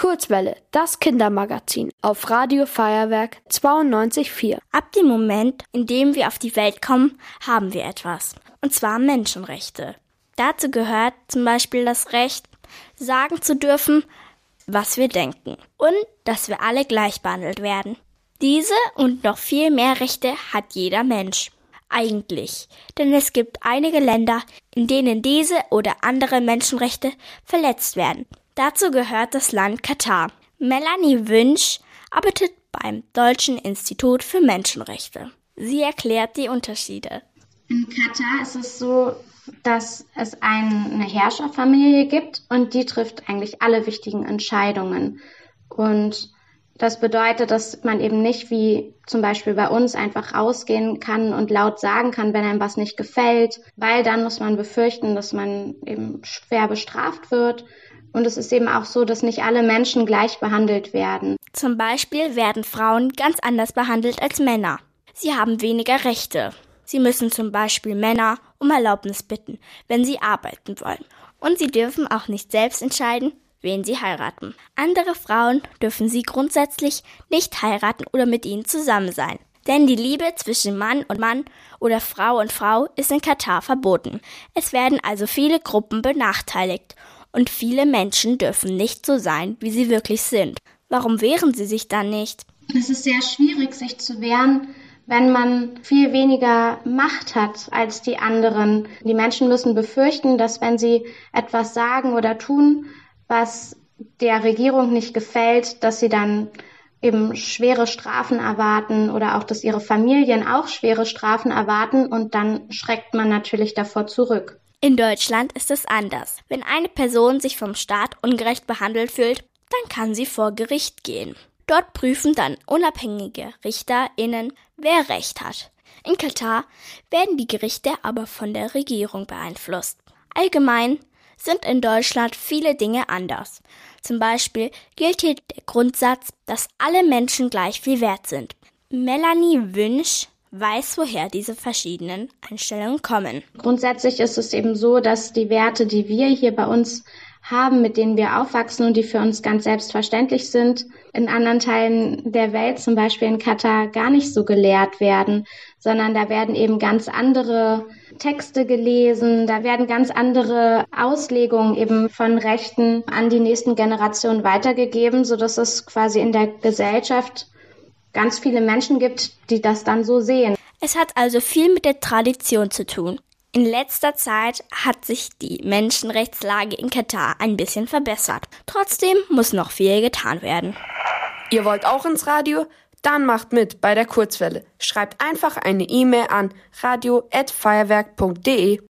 Kurzwelle, das Kindermagazin auf Radio Feuerwerk 92.4. Ab dem Moment, in dem wir auf die Welt kommen, haben wir etwas. Und zwar Menschenrechte. Dazu gehört zum Beispiel das Recht, sagen zu dürfen, was wir denken. Und dass wir alle gleich behandelt werden. Diese und noch viel mehr Rechte hat jeder Mensch. Eigentlich. Denn es gibt einige Länder, in denen diese oder andere Menschenrechte verletzt werden. Dazu gehört das Land Katar. Melanie Wünsch arbeitet beim Deutschen Institut für Menschenrechte. Sie erklärt die Unterschiede. In Katar ist es so, dass es eine Herrscherfamilie gibt und die trifft eigentlich alle wichtigen Entscheidungen. Und das bedeutet, dass man eben nicht wie zum Beispiel bei uns einfach rausgehen kann und laut sagen kann, wenn einem was nicht gefällt, weil dann muss man befürchten, dass man eben schwer bestraft wird. Und es ist eben auch so, dass nicht alle Menschen gleich behandelt werden. Zum Beispiel werden Frauen ganz anders behandelt als Männer. Sie haben weniger Rechte. Sie müssen zum Beispiel Männer um Erlaubnis bitten, wenn sie arbeiten wollen. Und sie dürfen auch nicht selbst entscheiden, wen sie heiraten. Andere Frauen dürfen sie grundsätzlich nicht heiraten oder mit ihnen zusammen sein. Denn die Liebe zwischen Mann und Mann oder Frau und Frau ist in Katar verboten. Es werden also viele Gruppen benachteiligt und viele Menschen dürfen nicht so sein, wie sie wirklich sind. Warum wehren sie sich dann nicht? Es ist sehr schwierig, sich zu wehren, wenn man viel weniger Macht hat als die anderen. Die Menschen müssen befürchten, dass wenn sie etwas sagen oder tun, was der Regierung nicht gefällt, dass sie dann eben schwere Strafen erwarten oder auch, dass ihre Familien auch schwere Strafen erwarten und dann schreckt man natürlich davor zurück. In Deutschland ist es anders. Wenn eine Person sich vom Staat ungerecht behandelt fühlt, dann kann sie vor Gericht gehen. Dort prüfen dann unabhängige RichterInnen, wer Recht hat. In Katar werden die Gerichte aber von der Regierung beeinflusst. Allgemein sind in Deutschland viele Dinge anders. Zum Beispiel gilt hier der Grundsatz, dass alle Menschen gleich viel wert sind. Melanie Wünsch weiß, woher diese verschiedenen Einstellungen kommen. Grundsätzlich ist es eben so, dass die Werte, die wir hier bei uns haben, mit denen wir aufwachsen und die für uns ganz selbstverständlich sind, in anderen Teilen der Welt, zum Beispiel in Katar, gar nicht so gelehrt werden, sondern da werden eben ganz andere Texte gelesen, da werden ganz andere Auslegungen eben von Rechten an die nächsten Generationen weitergegeben, so dass es quasi in der Gesellschaft ganz viele Menschen gibt, die das dann so sehen. Es hat also viel mit der Tradition zu tun. In letzter Zeit hat sich die Menschenrechtslage in Katar ein bisschen verbessert. Trotzdem muss noch viel getan werden. Ihr wollt auch ins Radio? Dann macht mit bei der Kurzwelle. Schreibt einfach eine E-Mail an radio@feuerwerk.de.